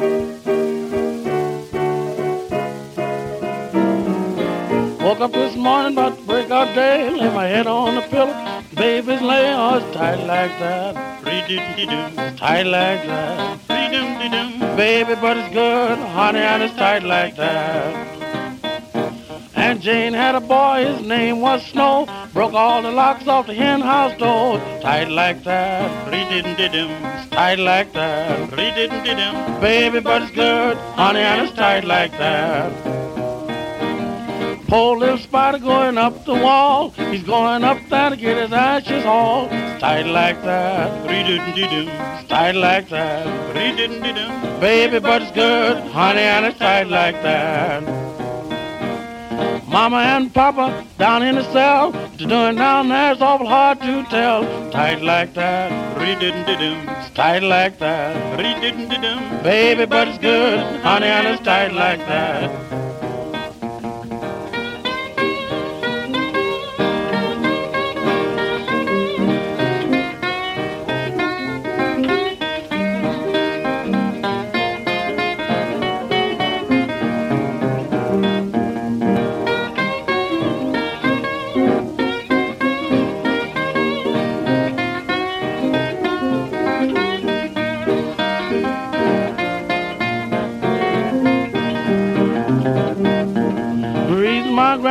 Woke up this morning about to break out day, lay my head on the pillow. Baby's laying, oh, it's tight like that. Tight like that. Baby, but it's good, honey, and it's tight like that. And Jane had a boy, his name was Snow. Broke all the locks off the hen house door. Tight like that. re didn't did him. Tight like that. re didn't did him. Baby, but it's good, honey, and it's tight like that. Poor little spider going up the wall. He's going up there to get his ashes all. Tight like that. Tight like that. Baby, but it's good, honey, and it's tight like that. Mama and Papa down in the cell. To doing down there is awful hard to tell. Tight like that. Re didn't It's tight like that. Baby, but it's good, honey, and it's tight like that.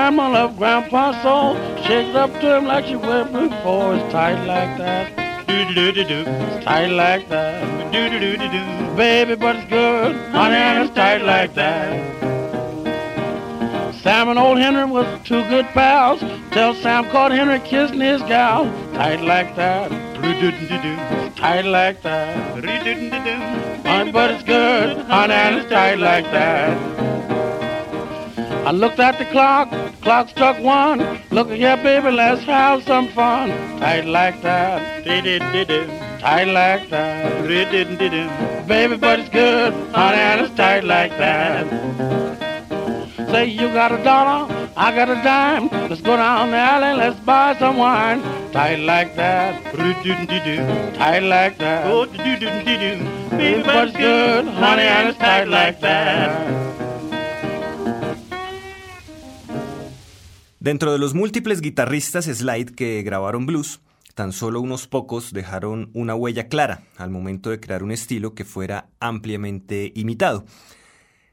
Grandma loved Grandpa so shakes up to him like she went before. It's tight like that. It's tight like that. Baby, but it's good. Honey, and it's tight like that. Sam and old Henry was two good pals. Till Sam caught Henry kissing his gal. Tight like that. Tight like that. Honey, but it's good. Honey, and it's tight like that. I looked at the clock, clock struck one. Look here, baby, let's have some fun. Tight like that, did it, did it. tight like that, did it, did it. baby, but it's good, honey, and it's tight like that. Say you got a dollar, I got a dime. Let's go down the alley, let's buy some wine. Tight like that, tight like that, oh, baby, but it's good, honey, and it's tight like that. Dentro de los múltiples guitarristas slide que grabaron blues, tan solo unos pocos dejaron una huella clara al momento de crear un estilo que fuera ampliamente imitado.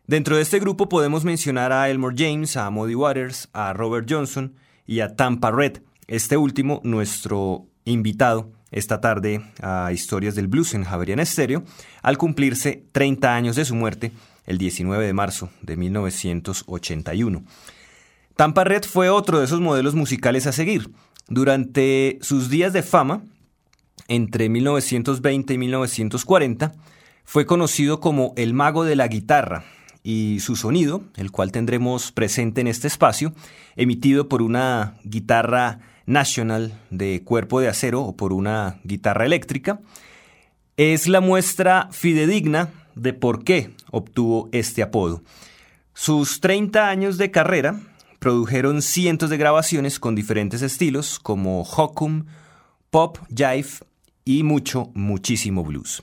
Dentro de este grupo podemos mencionar a Elmore James, a Muddy Waters, a Robert Johnson y a Tampa Red, este último nuestro invitado esta tarde a Historias del Blues en Javerian Estéreo, al cumplirse 30 años de su muerte el 19 de marzo de 1981. Tampa Red fue otro de esos modelos musicales a seguir. Durante sus días de fama, entre 1920 y 1940, fue conocido como el mago de la guitarra y su sonido, el cual tendremos presente en este espacio, emitido por una guitarra National de cuerpo de acero o por una guitarra eléctrica, es la muestra fidedigna de por qué obtuvo este apodo. Sus 30 años de carrera produjeron cientos de grabaciones con diferentes estilos como hokum, pop, jive y mucho, muchísimo blues.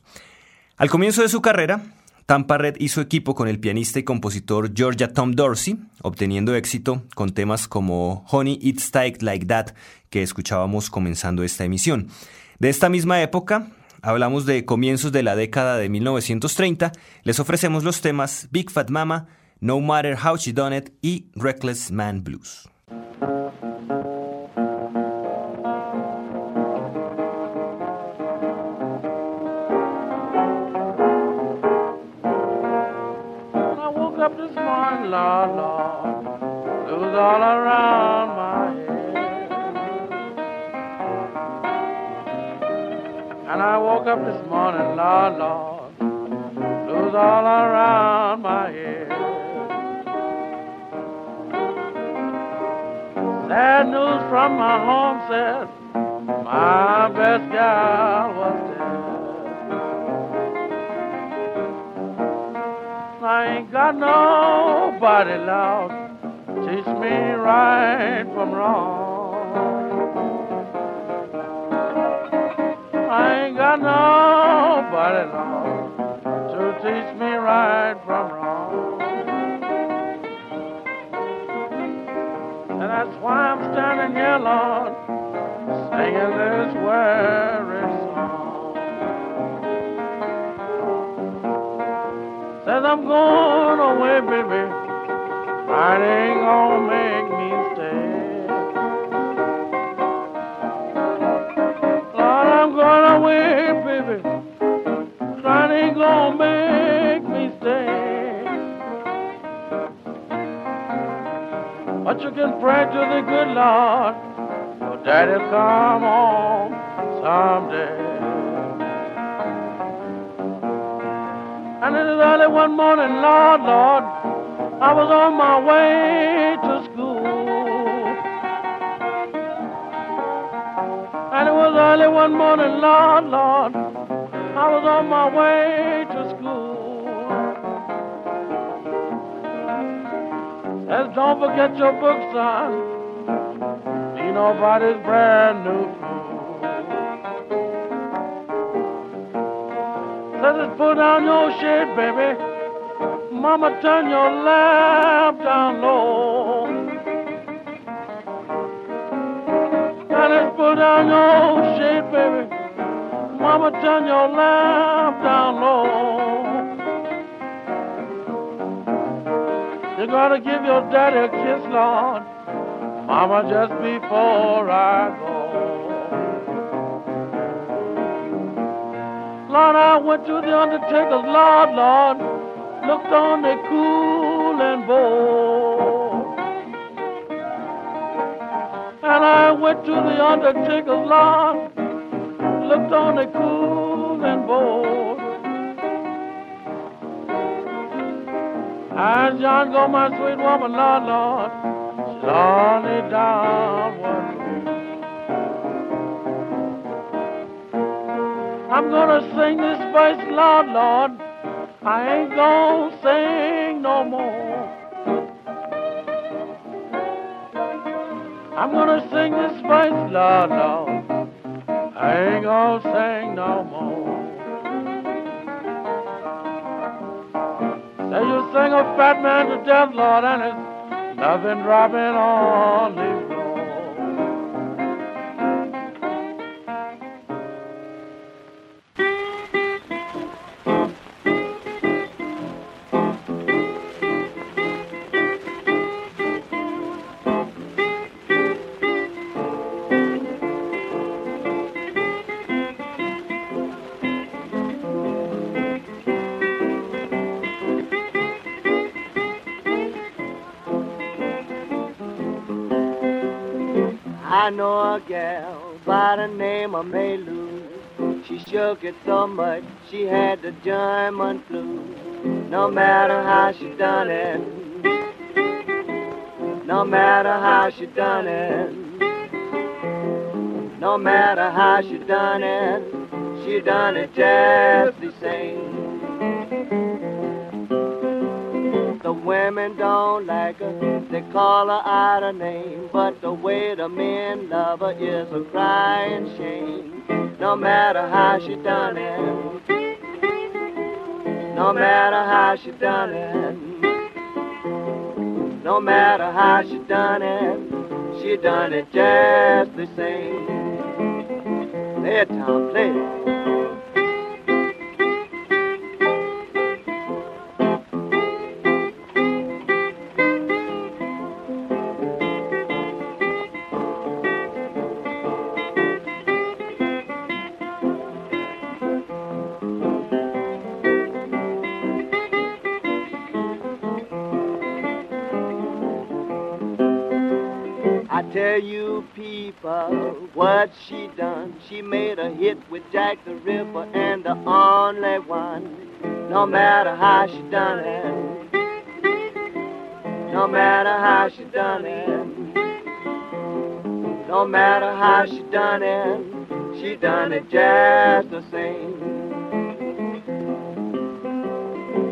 Al comienzo de su carrera, Tampa Red hizo equipo con el pianista y compositor Georgia Tom Dorsey, obteniendo éxito con temas como Honey It's Tight Like That, que escuchábamos comenzando esta emisión. De esta misma época, hablamos de comienzos de la década de 1930, les ofrecemos los temas Big Fat Mama, No Matter How She Done It y Reckless Man Blues. And I woke up this morning, Lord, lose all around my head And I woke up this morning la Lord, was all around my head. Sad news from my home said my best gal was dead. I ain't got nobody, Lord, teach me right from wrong. I ain't got nobody, Lord, to teach me right there, Lord, singing this weary song. Says I'm going away, baby. Pride ain't But you can pray to the good Lord. Your daddy'll come home someday. And it is early one morning, Lord, Lord, I was on my way to school. And it was early one morning, Lord, Lord, I was on my way don't forget your book, son. Be nobody's brand new. Says, it's pull down your shade, baby. Mama, turn your lamp down low. And it's pull down your shade, baby. Mama, turn your lamp down low. You gotta give your daddy a kiss, Lord. Mama, just before I go. Lord, I went to the undertaker's, Lord, Lord. Looked on the cool and bowl. And I went to the undertaker's, Lord. Looked on the cool and bowl. As John go, my sweet woman, Lord, Lord, she's only down one. I'm gonna sing this verse, Lord, Lord. I ain't gonna sing no more. I'm gonna sing this verse, Lord, Lord. I ain't gonna sing sing a fat man to death, Lord, and it's nothing dropping on the I know a gal by the name of Maylou. She shook it so much she had the German flu. No matter how she done it, no matter how she done it, no matter how she done it, she done it just the same. Women don't like her, they call her out her name, but the way the men love her is a crying shame. No matter how she done it, no matter how she done it, no matter how she done it, she done it just the same. It, Tom, play what she done. She made a hit with Jack the Ripper and the only one. No matter how she done it. No matter how she done it. No matter how she done it. She done it just the same.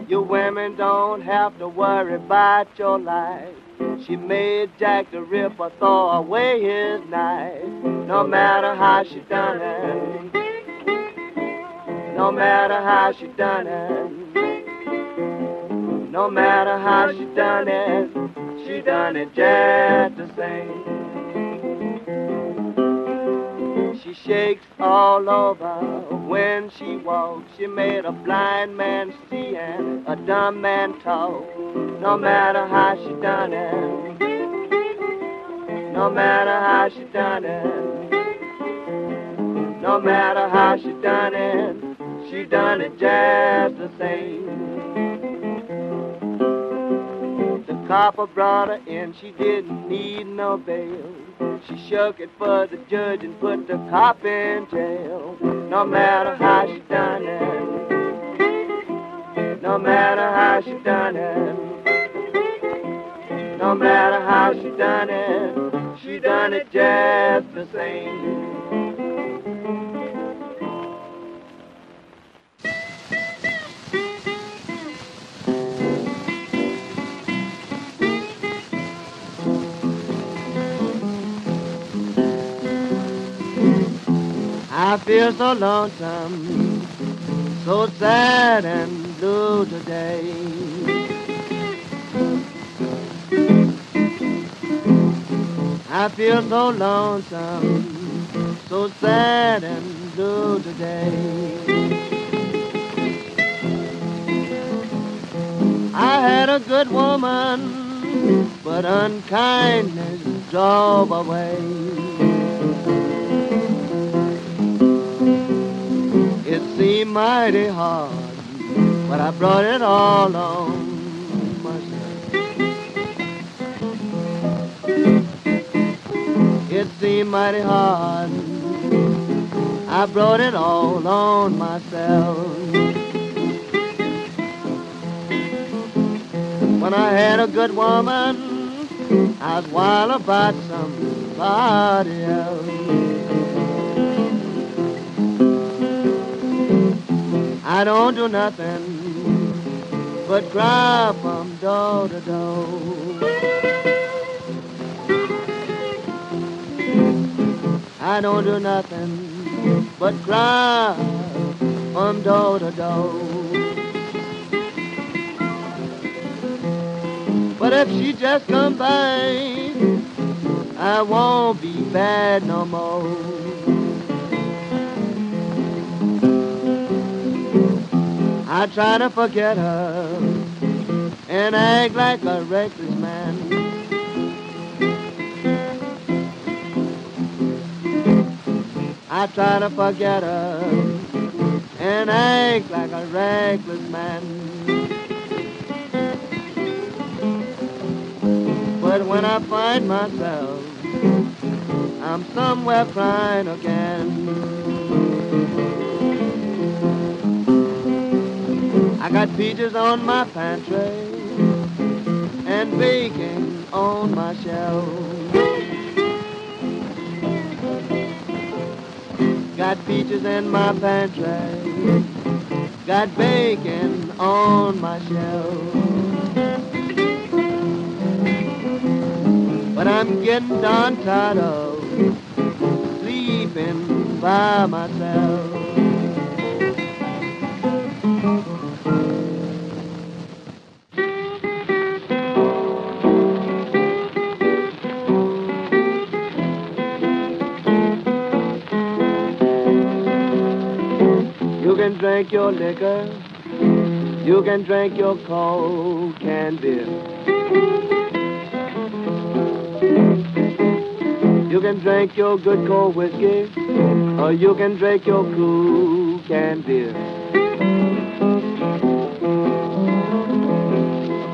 You women don't have to worry about your life. She made Jack the Ripper throw away his knife. No matter how she done it. No matter how she done it. No matter how she done it. She done it just the same. She shakes all over when she walks. She made a blind man see and a dumb man talk. No matter how she done it. No matter how she done it. No matter how she done it. She done it just the same. The copper brought her in. She didn't need no bail. She shook it for the judge and put the cop in jail. No matter how she done it. No matter how she done it. No matter how she done it. She done it just the same. I feel so lonesome, so sad and blue today. I feel so lonesome, so sad and blue today. I had a good woman, but unkindness drove away. It seemed mighty hard, but I brought it all on Seemed mighty hard, I brought it all on myself. When I had a good woman, I was wild about somebody else. I don't do nothing but cry from door to door. I don't do nothing but cry from door to door. But if she just come by, I won't be bad no more. I try to forget her and act like a reckless I try to forget her and act like a reckless man. But when I find myself, I'm somewhere crying again. I got peaches on my pantry and bacon on my shelf. Got peaches in my pantry, got bacon on my shelf. But I'm getting darn tired of sleeping by myself. Drink your liquor, you can drink your coke and beer. You can drink your good cold whiskey, or you can drink your cool canned beer.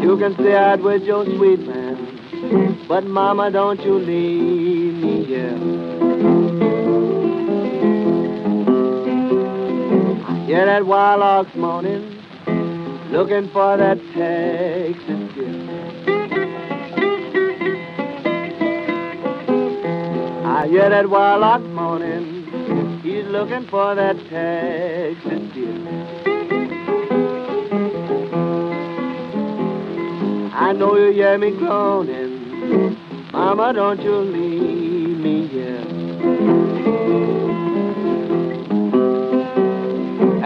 You can stay out with your sweet man, but mama, don't you leave Hear that wild ox moaning, looking for that Texas gift. I ah, hear that wild ox moaning. He's looking for that Texas gift. I know you hear me groaning. Mama, don't you leave me here.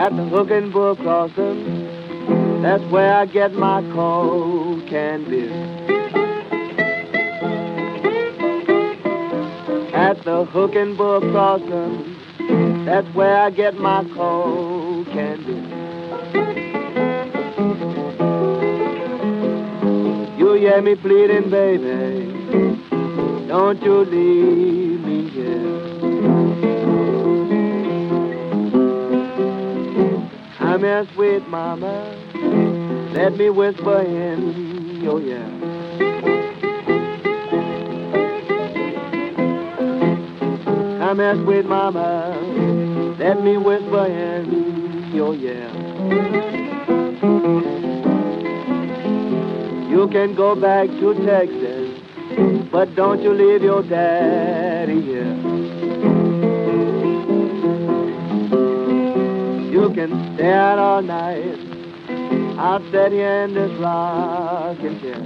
At the Hook and Bull crossing, that's where I get my cold and beer. at the Hook and Bull crossing. That's where I get my cold candy. You hear me pleading, baby. Don't you leave I'm your sweet mama. Let me whisper in your ear. Come here, sweet mama. Let me whisper in your ear. You can go back to Texas, but don't you leave your daddy can stay out all night. I'll sit here in this rocking chair.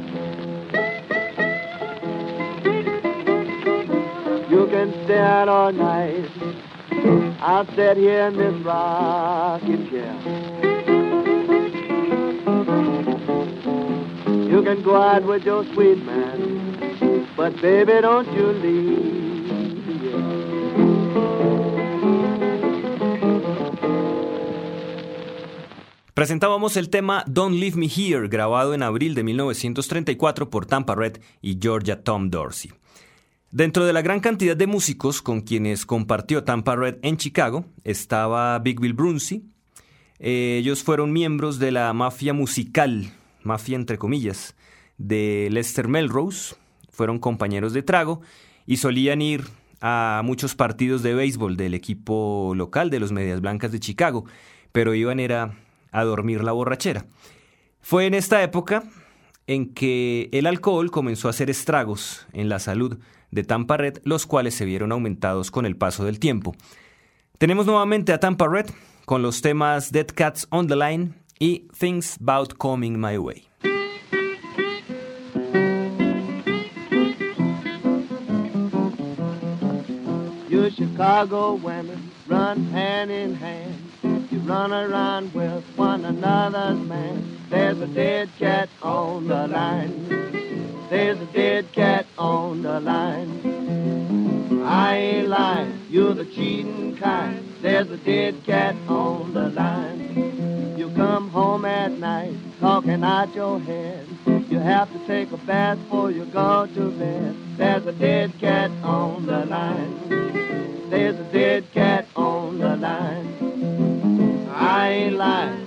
You can stay out all night. I'll sit here in this rocking chair. You can go out with your sweet man, but baby, don't you leave. Presentábamos el tema Don't Leave Me Here, grabado en abril de 1934 por Tampa Red y Georgia Tom Dorsey. Dentro de la gran cantidad de músicos con quienes compartió Tampa Red en Chicago estaba Big Bill Brunsey. Ellos fueron miembros de la mafia musical, mafia entre comillas, de Lester Melrose. Fueron compañeros de trago y solían ir a muchos partidos de béisbol del equipo local de los Medias Blancas de Chicago, pero iban era a dormir la borrachera. Fue en esta época en que el alcohol comenzó a hacer estragos en la salud de Tampa Red, los cuales se vieron aumentados con el paso del tiempo. Tenemos nuevamente a Tampa Red con los temas Dead Cats on the Line y Things About Coming My Way. Run around with one another's man. There's a dead cat on the line. There's a dead cat on the line. I ain't lying, you're the cheating kind. There's a dead cat on the line. You come home at night, talking out your head. You have to take a bath before you go to bed. There's a dead cat on the line. There's a dead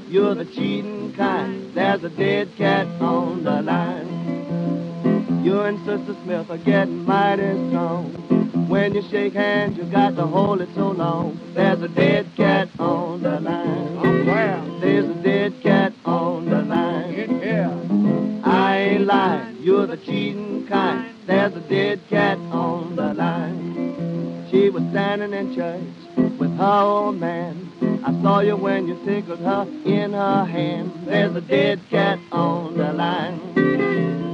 you're the cheating kind. There's a dead cat on the line. You and Sister Smith are getting mighty strong. When you shake hands, you got to hold it so long. There's a dead cat on the line. Oh, wow. There's a dead cat on the line. Here. I ain't lying, you're the cheating kind. There's a dead cat on the line. She was standing in church with her old man. I saw you when you tickled her in her hand. There's a dead cat on the line.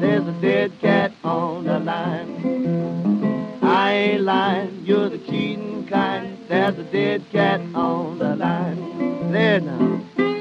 There's a dead cat on the line. I ain't lying, you're the cheating kind. There's a dead cat on the line. There now.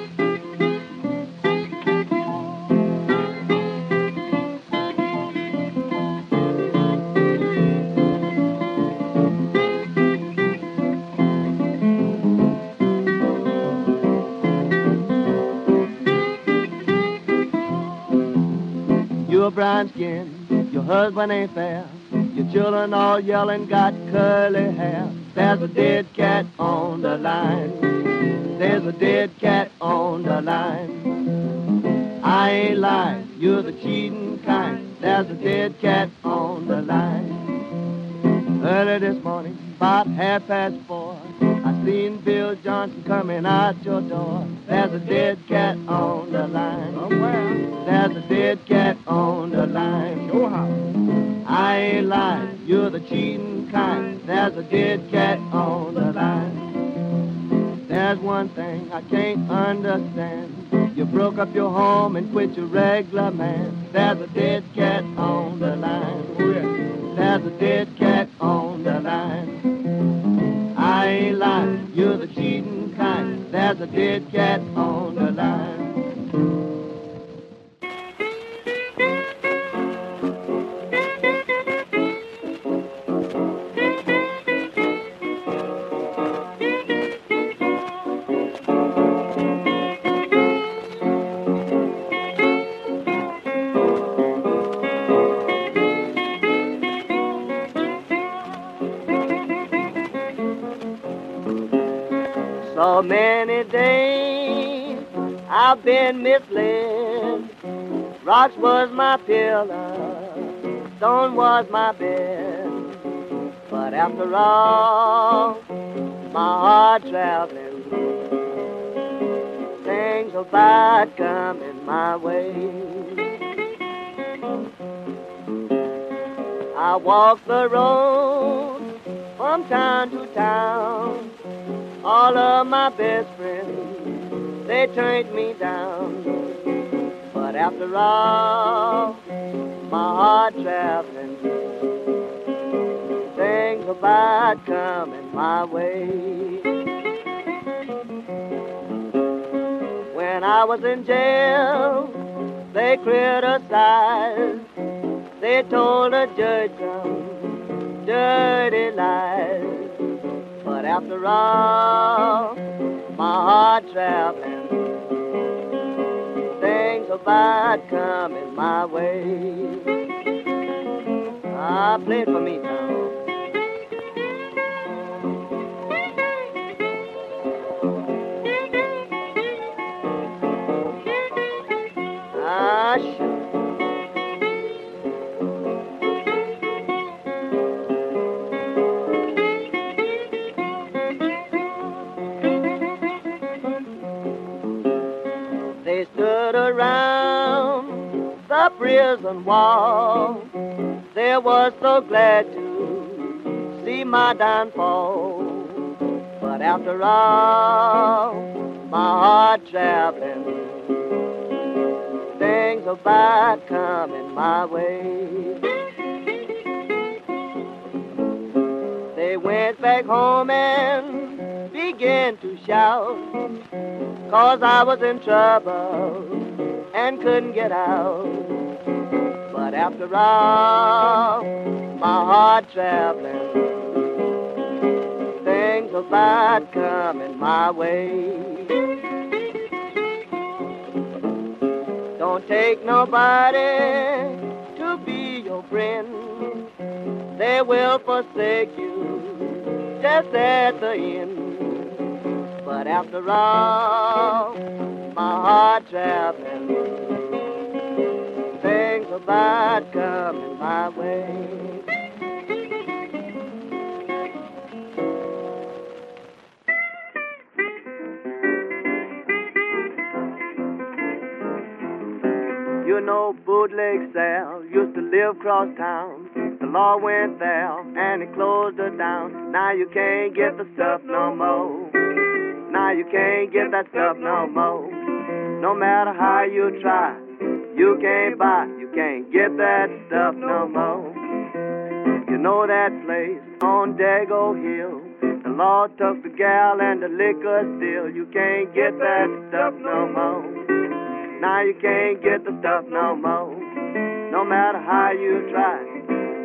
You're brown skin, your husband ain't fair. Your children all yelling, got curly hair. There's a dead cat on the line. There's a dead cat on the line. I ain't lying, you're the cheating kind. There's a dead cat on the line. Early this morning, about half past four, seen Bill Johnson coming out your door. There's a dead cat on the line. Oh, well. There's a dead cat on the line. Show how. I ain't lying, you're the cheating kind. There's a dead cat on the line. There's one thing I can't understand. You broke up your home and quit your regular man. There's a dead cat on the line. Oh, yeah. There's a dead cat on the line. Ain't lying, you're the cheating kind. There's a dead cat on the line. I've been misled. Rocks was my pillow, stone was my bed. But after all, my heart traveling, things bad coming my way. I walk the road from town to town. All of my best friends, they turned me down. But after all, my heart traveling, things bad coming my way. When I was in jail, they criticized. They told the judge some dirty lies. But after all, my heart traveling, things are bad coming my way. I play it for me now. Ah, sure. Prison wall. They were so glad to see my downfall. But after all, my heart traveling, things are bad coming my way. They went back home and began to shout. Cause I was in trouble and couldn't get out. After all, my heart traveling, things are bad coming my way. Don't take nobody to be your friend. They will forsake you just at the end. But after all, my heart traveling, are bad coming my way. You know bootleg Sal used to live cross town. The law went there and it closed her down. Now you can't get the stuff no more. Now you can't get that stuff no more. No matter how you try, you can't buy, can't get that stuff no more. You know that place on Dago Hill. The law took the gal and the liquor still. You can't get that stuff no more. Now you can't get the stuff no more. No matter how you try,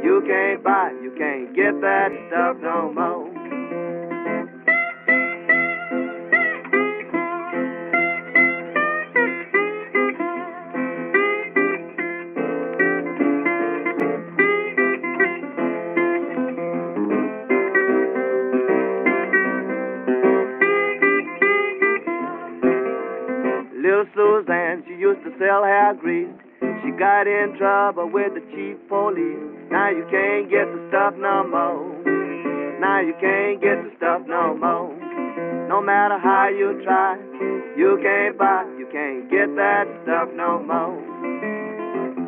you can't buy, you can't get that stuff no more. Suzanne, she used to sell hair grease. She got in trouble with the chief police. Now you can't get the stuff no more. Now you can't get the stuff no more. No matter how you try, you can't buy, you can't get that stuff no more.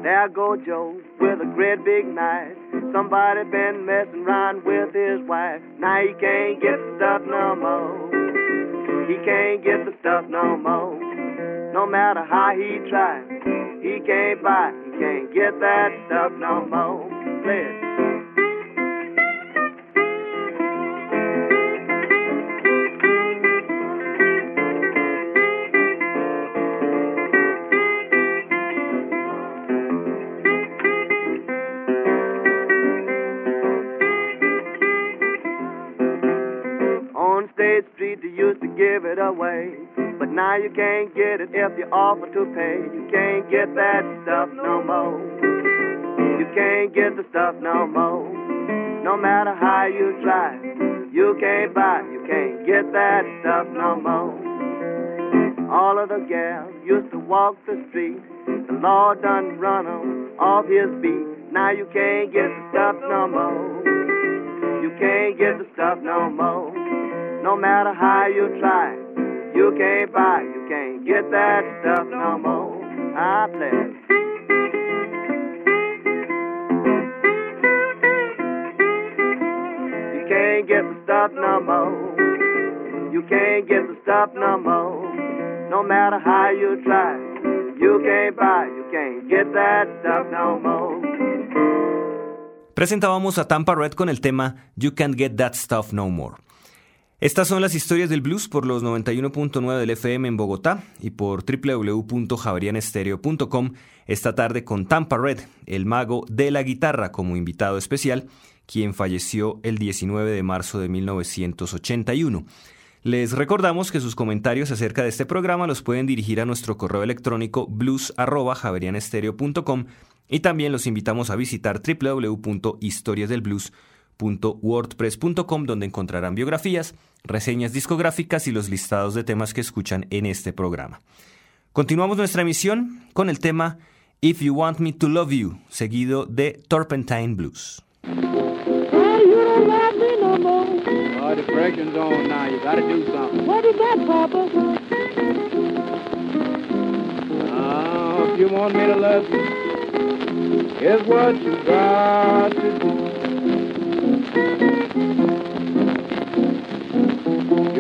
There go Joe with a great big knife. Somebody been messing around with his wife. Now he can't get the stuff no more. He can't get the stuff no more. No matter how he tries, he can't buy, he can't get that stuff no more. Play now you can't get it if you offer to pay. You can't get that stuff no more. You can't get the stuff no more. No matter how you try, you can't buy, you can't get that stuff no more. All of the gals used to walk the street. The Lord done run 'em off his beat. Now you can't get the stuff no more. You can't get the stuff no more. No matter how you try, you can't buy, you can't get that stuff no more. I play. You can't get the stuff no more. You can't get the stuff no more. No matter how you try, you can't buy, you can't get that stuff no more. Presentábamos a Tampa Red con el tema You Can't Get That Stuff No More. Estas son las historias del blues por los 91.9 del FM en Bogotá y por www.javerianestereo.com esta tarde con Tampa Red, el mago de la guitarra como invitado especial, quien falleció el 19 de marzo de 1981. Les recordamos que sus comentarios acerca de este programa los pueden dirigir a nuestro correo electrónico blues.javerianestereo.com y también los invitamos a visitar www.historiasdelblues.wordpress.com donde encontrarán biografías, reseñas discográficas y los listados de temas que escuchan en este programa. Continuamos nuestra emisión con el tema If You Want Me to Love You, seguido de Turpentine Blues.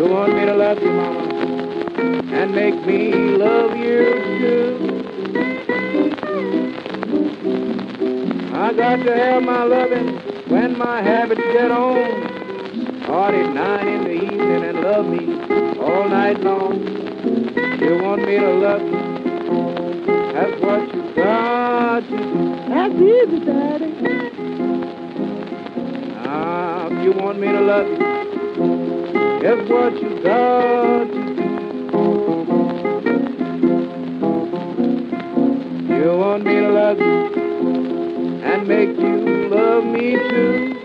You want me to love you, mama, and make me love you too. I got to have my loving when my habits get on. Start at nine in the evening and love me all night long. You want me to love you? That's what you got to do. That's easy, Daddy. Ah, if you want me to love you, that's what you got. You want me to love you and make you love me too.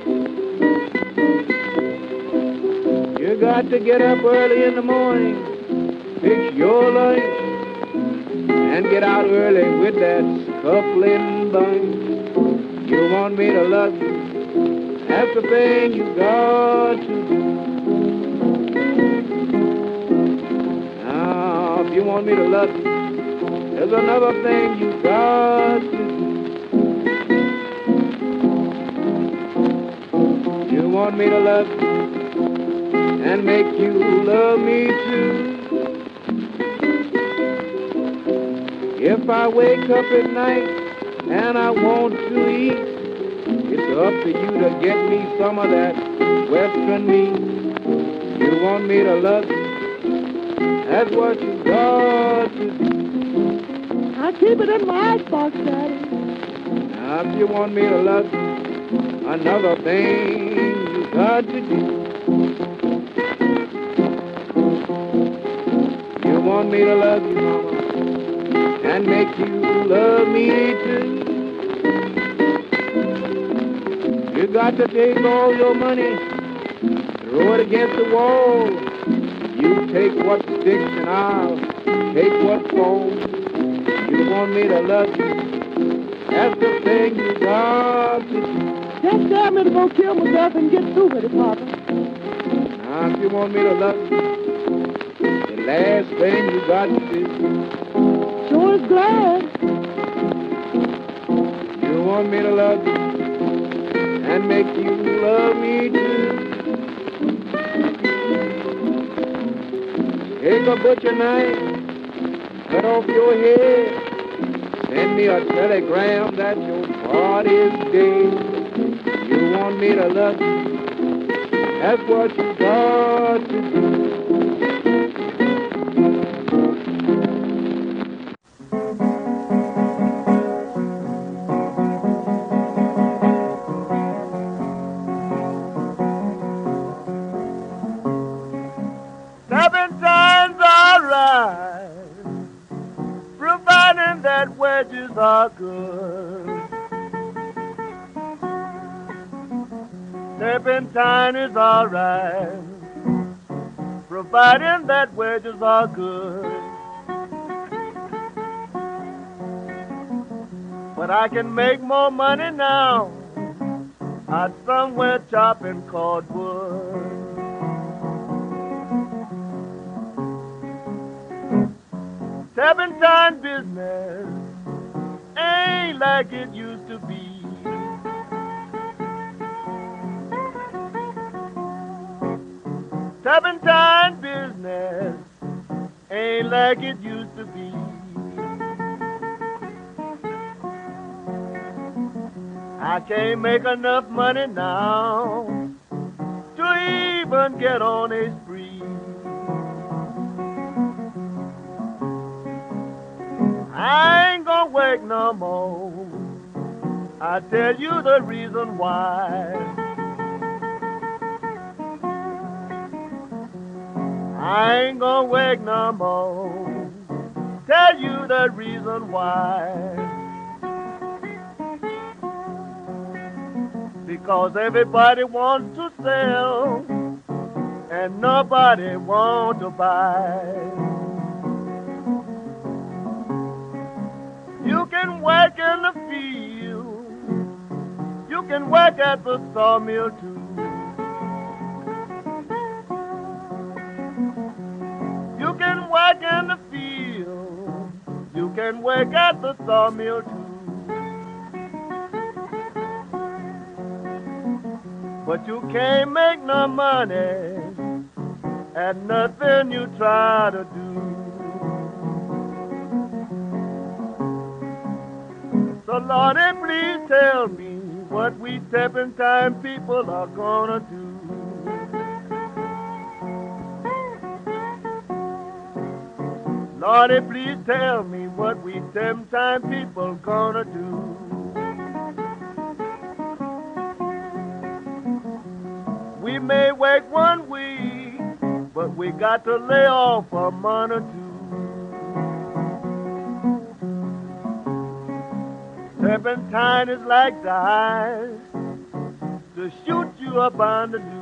You got to get up early in the morning, fix your lunch, and get out early with that scuffling bunch. You want me to love you, that's the thing you got to want me to love you, there's another thing you got to do. You want me to love you and make you love me too. If I wake up at night and I want to eat, it's up to you to get me some of that western meat. You want me to love you, that's what you got to do. I keep it in my icebox, Daddy. Now, if you want me to love you, another thing you got to do. You want me to love you, mama, and make you love me too. You got to take all your money, throw it against the wall. You take what sticks and I'll take what falls. You want me to love you, that's the thing you got to do. Just tell me to go kill myself and get through with it, Papa. Now, if you want me to love you, the last thing you got to do, Sure is glad. you want me to love you and make you love me Take a butcher knife, cut off your head, send me a telegram that your body's dead. You want me to love you, that's what you got to do. Turpentine is alright, providing that wages are good. But I can make more money now out somewhere chopping cordwood. Turpentine business ain't like it used to be. Turpentine business ain't like it used to be. I can't make enough money now to even get on a spree. I ain't gonna work no more. I tell you the reason why. I ain't gonna work no more. Tell you the reason why. Because everybody wants to sell and nobody wants to buy. Can work in the field. You can work at the sawmill too. You can work in the field. You can work at the sawmill too. But you can't make no money at nothing you try to do. Lordy, please tell me what we time people are gonna do. Lordy, please tell me what we time people gonna do. We may work one week, but we got to lay off a month or two. Turpentine is like the to shoot you up on the loose.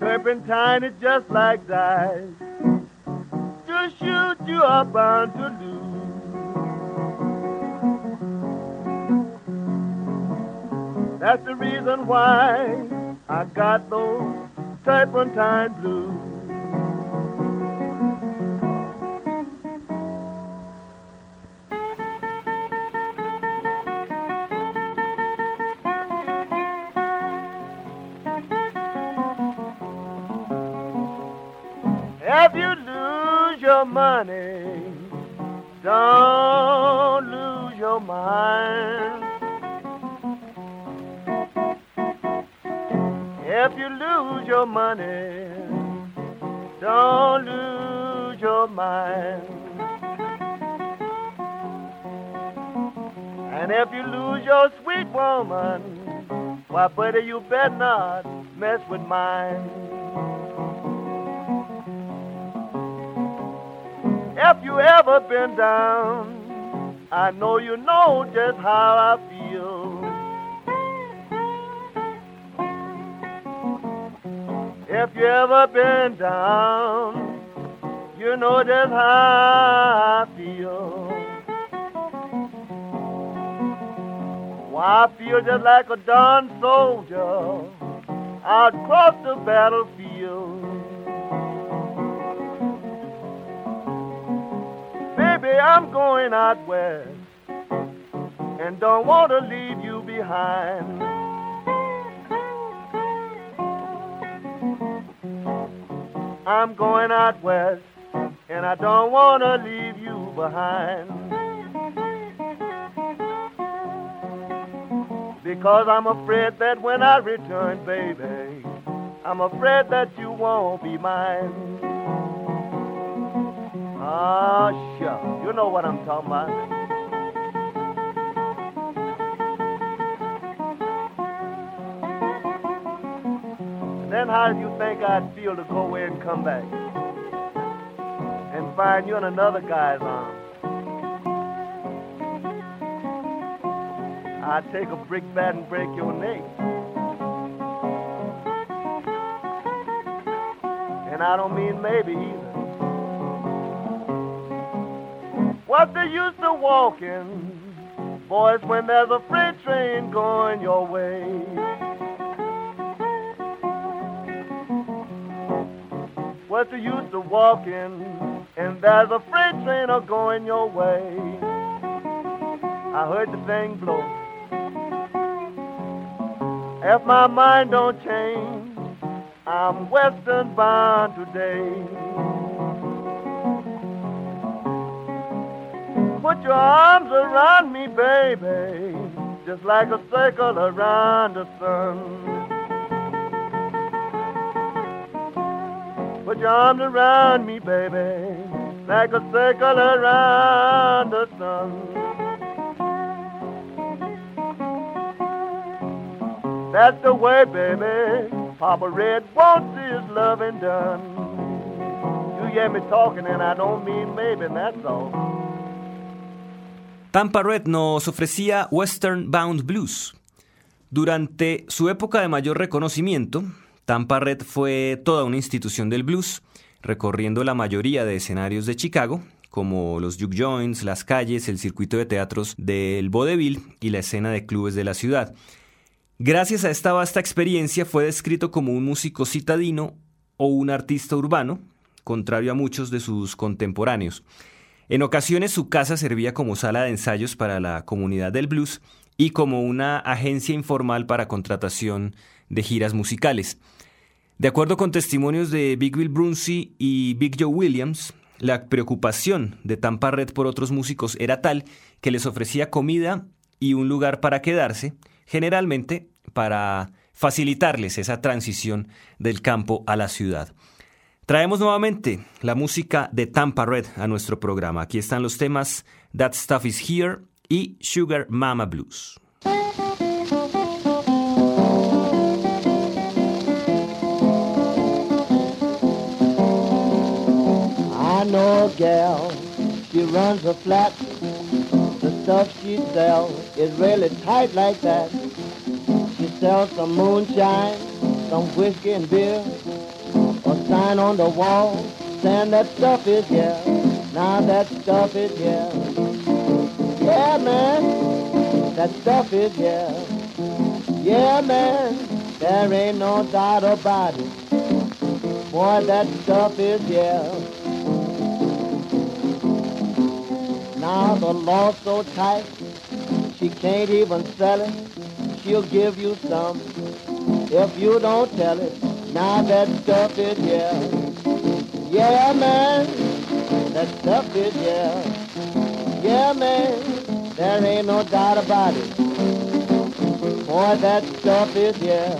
Turpentine is just like the to shoot you up on the loose. That's the reason why I got those turpentine blues. Your money, don't lose your mind. If you lose your money, don't lose your mind. And if you lose your sweet woman, why, buddy, you better not mess with mine. If you ever been down, I know you know just how I feel. If you ever been down, you know just how I feel. Why, I feel just like a done soldier out across the battlefield. Baby, I'm going out west and don't want to leave you behind. I'm going out west and I don't want to leave you behind. Because I'm afraid that when I return, baby, I'm afraid that you won't be mine. Ah, sure. You know what I'm talking about. Then how do you think I'd feel to go away and come back? And find you in another guy's arms? I'd take a brick bat and break your neck. And I don't mean maybe either. What's the use of walking, boys, when there's a freight train going your way? What's the use of walking, and there's a freight train a going your way? I heard the thing blow. If my mind don't change, I'm western bound today. Put your arms around me, baby, just like a circle around the sun. Put your arms around me, baby, like a circle around the sun. That's the way, baby, Papa Red wants his loving done. You hear me talking, and I don't mean maybe, that's all. Tampa Red nos ofrecía Western Bound Blues. Durante su época de mayor reconocimiento, Tampa Red fue toda una institución del blues, recorriendo la mayoría de escenarios de Chicago, como los juke joints, las calles, el circuito de teatros del vaudeville y la escena de clubes de la ciudad. Gracias a esta vasta experiencia fue descrito como un músico citadino o un artista urbano, contrario a muchos de sus contemporáneos. En ocasiones su casa servía como sala de ensayos para la comunidad del blues y como una agencia informal para contratación de giras musicales. De acuerdo con testimonios de Big Bill Brunsey y Big Joe Williams, la preocupación de Tampa Red por otros músicos era tal que les ofrecía comida y un lugar para quedarse, generalmente para facilitarles esa transición del campo a la ciudad. Traemos nuevamente la música de Tampa Red a nuestro programa. Aquí están los temas That Stuff Is Here y Sugar Mama Blues. I know a gal, she runs a flat. The stuff she sells is really tight like that. She sells some moonshine, some whiskey and beer. Sign on the wall saying that stuff is here. Now that stuff is here. Yeah, man, that stuff is here. Yeah, man, there ain't no doubt about it. Boy, that stuff is here. Now the law's so tight, she can't even sell it. She'll give you some if you don't tell it. Now that stuff is yeah. Yeah, man, that stuff is yeah. Yeah, man, there ain't no doubt about it. Boy, that stuff is yeah.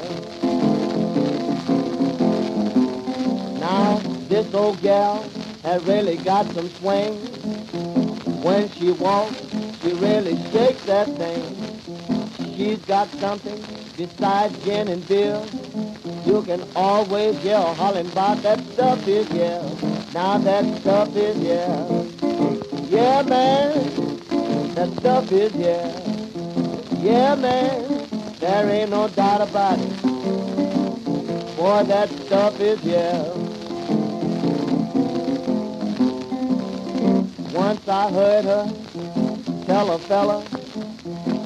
Now, this old gal has really got some swing. When she walks, she really shakes that thing. She's got something besides gin and beer. You can always yell, hollering about that stuff is yeah. Now that stuff is yeah. Yeah, man, that stuff is yeah. Yeah, man, there ain't no doubt about it. Boy, that stuff is yeah. Once I heard her tell a fella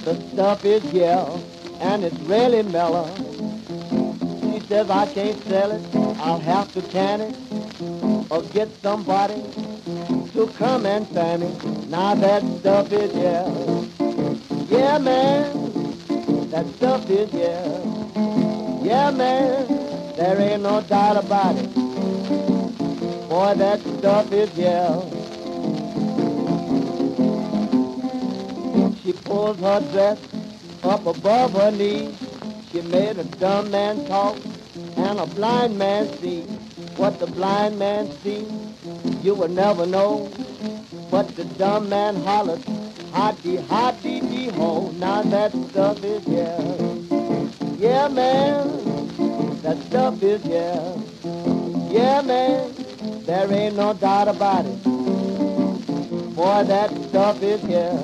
the stuff is yeah, and it's really mellow says I can't sell it, I'll have to can it or get somebody to come and fan it. Now that stuff is yeah. Yeah, man, that stuff is yeah. Yeah, man, there ain't no doubt about it. Boy, that stuff is yeah. She pulls her dress up above her knees. She made a dumb man talk and a blind man see what the blind man see. You will never know. But the dumb man hollers, hotty, hotty, dee ho. Now that stuff is yeah. Yeah, man, that stuff is yeah. Yeah, man, there ain't no doubt about it. Boy, that stuff is yeah.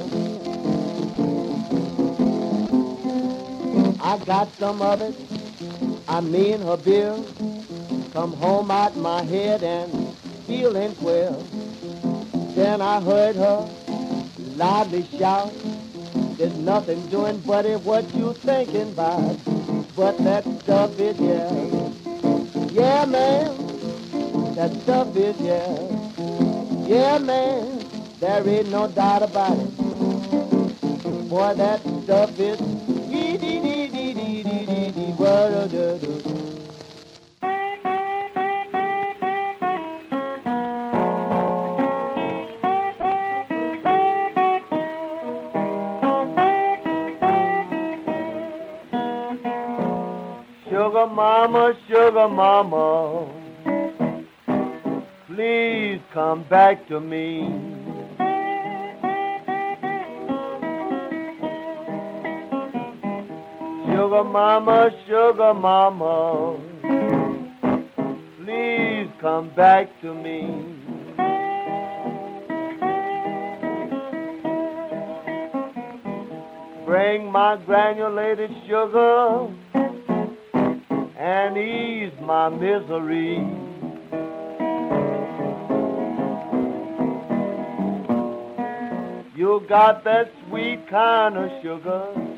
I got some of it I mean her bill. Come home out my head and feeling queer. Then I heard her loudly shout. There's nothing doing, buddy, what you thinking about. But that stuff is yeah. Yeah, man. That stuff is yeah. Yeah, man. There ain't no doubt about it. Boy, that stuff is Sugar mama, sugar mama, please come back to me. Sugar mama, sugar mama, please come back to me. Bring my granulated sugar and ease my misery. You got that sweet kind of sugar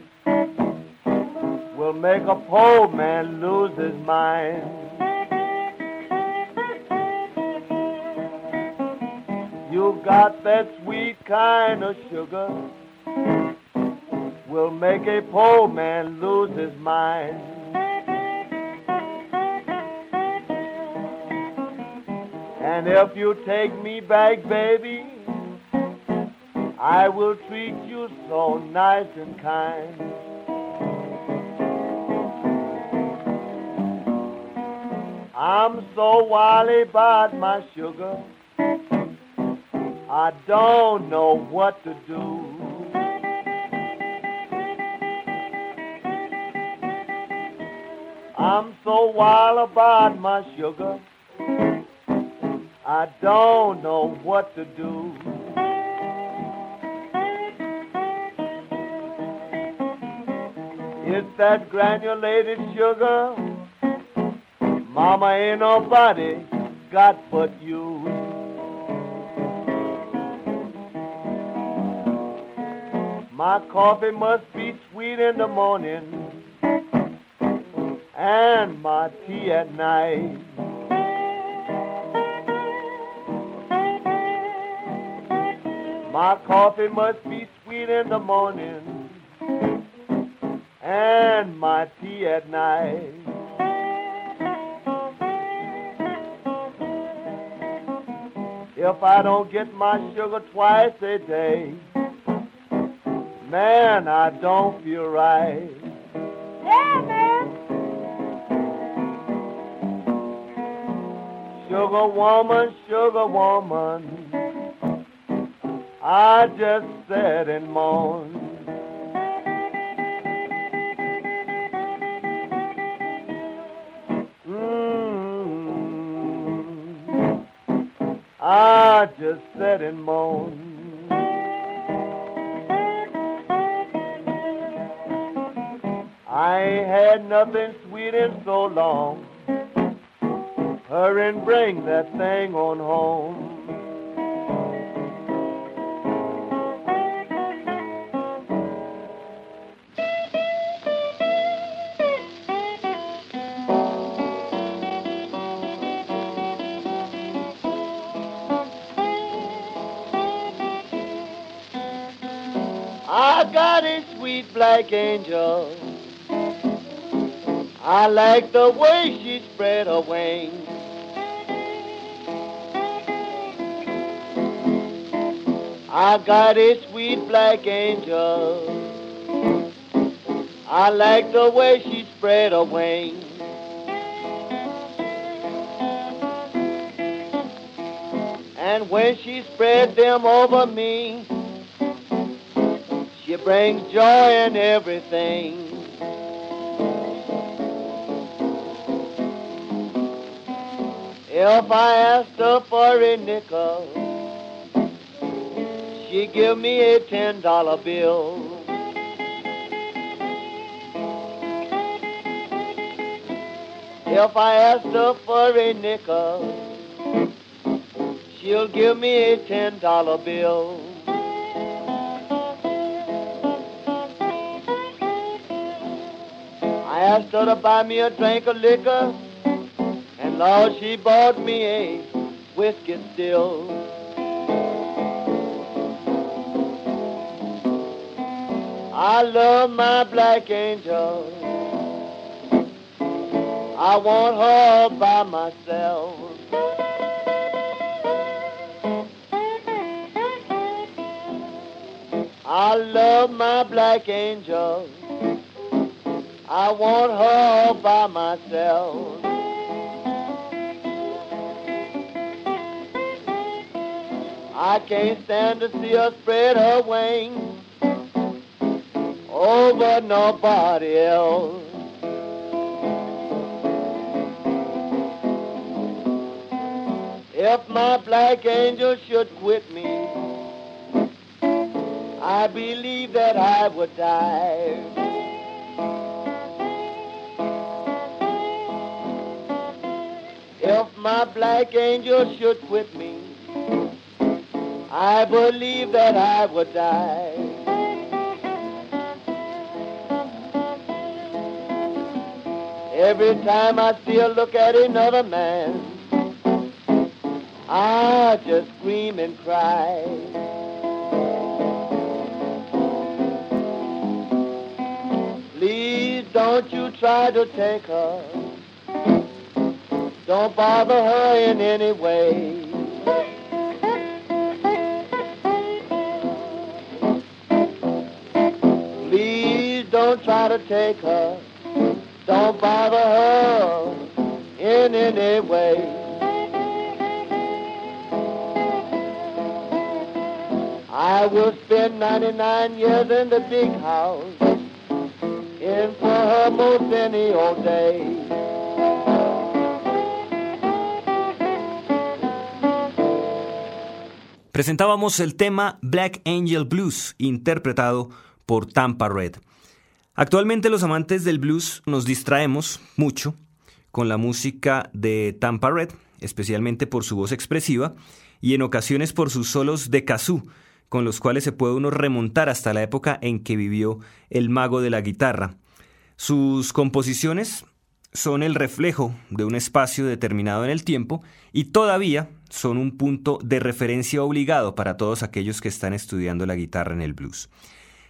will make a poor man lose his mind. You got that sweet kind of sugar will make a poor man lose his mind. And if you take me back, baby, I will treat you so nice and kind. I'm so wily about my sugar, I don't know what to do. I'm so wild about my sugar. I don't know what to do. It's that granulated sugar. Mama ain't nobody got but you. My coffee must be sweet in the morning and my tea at night. My coffee must be sweet in the morning and my tea at night. If I don't get my sugar twice a day, man, I don't feel right. Yeah, man. Sugar woman, sugar woman. I just sat and moaned. Just sat and moaned. I ain't had nothing sweet in so long. Hurry and bring that thing on home. Sweet black angel. I like the way she spread her wings. I got a sweet black angel. I like the way she spread her wings. And when she spread them over me, brings joy in everything. If I asked her for a nickel, she give me a ten dollar bill. If I asked her for a nickel, she'll give me a ten dollar bill. Asked her to buy me a drink of liquor, and Lord, she bought me a whiskey still. I love my black angel. I want her by myself. I love my black angel. I want her all by myself. I can't stand to see her spread her wings over nobody else. If my black angel should quit me, I believe that I would die. My black angel should quit me, I believe that I would die. Every time I see her look at another man, I just scream and cry. Please don't you try to take her. Don't bother her in any way. Please don't try to take her. Don't bother her in any way. I will spend 99 years in the big house in for her most any old day. Presentábamos el tema Black Angel Blues, interpretado por Tampa Red. Actualmente los amantes del blues nos distraemos mucho con la música de Tampa Red, especialmente por su voz expresiva y en ocasiones por sus solos de kazoo, con los cuales se puede uno remontar hasta la época en que vivió el mago de la guitarra. Sus composiciones son el reflejo de un espacio determinado en el tiempo y todavía son un punto de referencia obligado para todos aquellos que están estudiando la guitarra en el blues.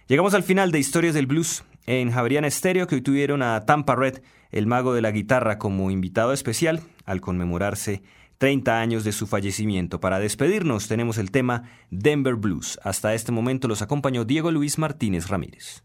Llegamos al final de Historias del Blues en Javeriana Estéreo, que hoy tuvieron a Tampa Red, el mago de la guitarra, como invitado especial al conmemorarse 30 años de su fallecimiento. Para despedirnos tenemos el tema Denver Blues. Hasta este momento los acompañó Diego Luis Martínez Ramírez.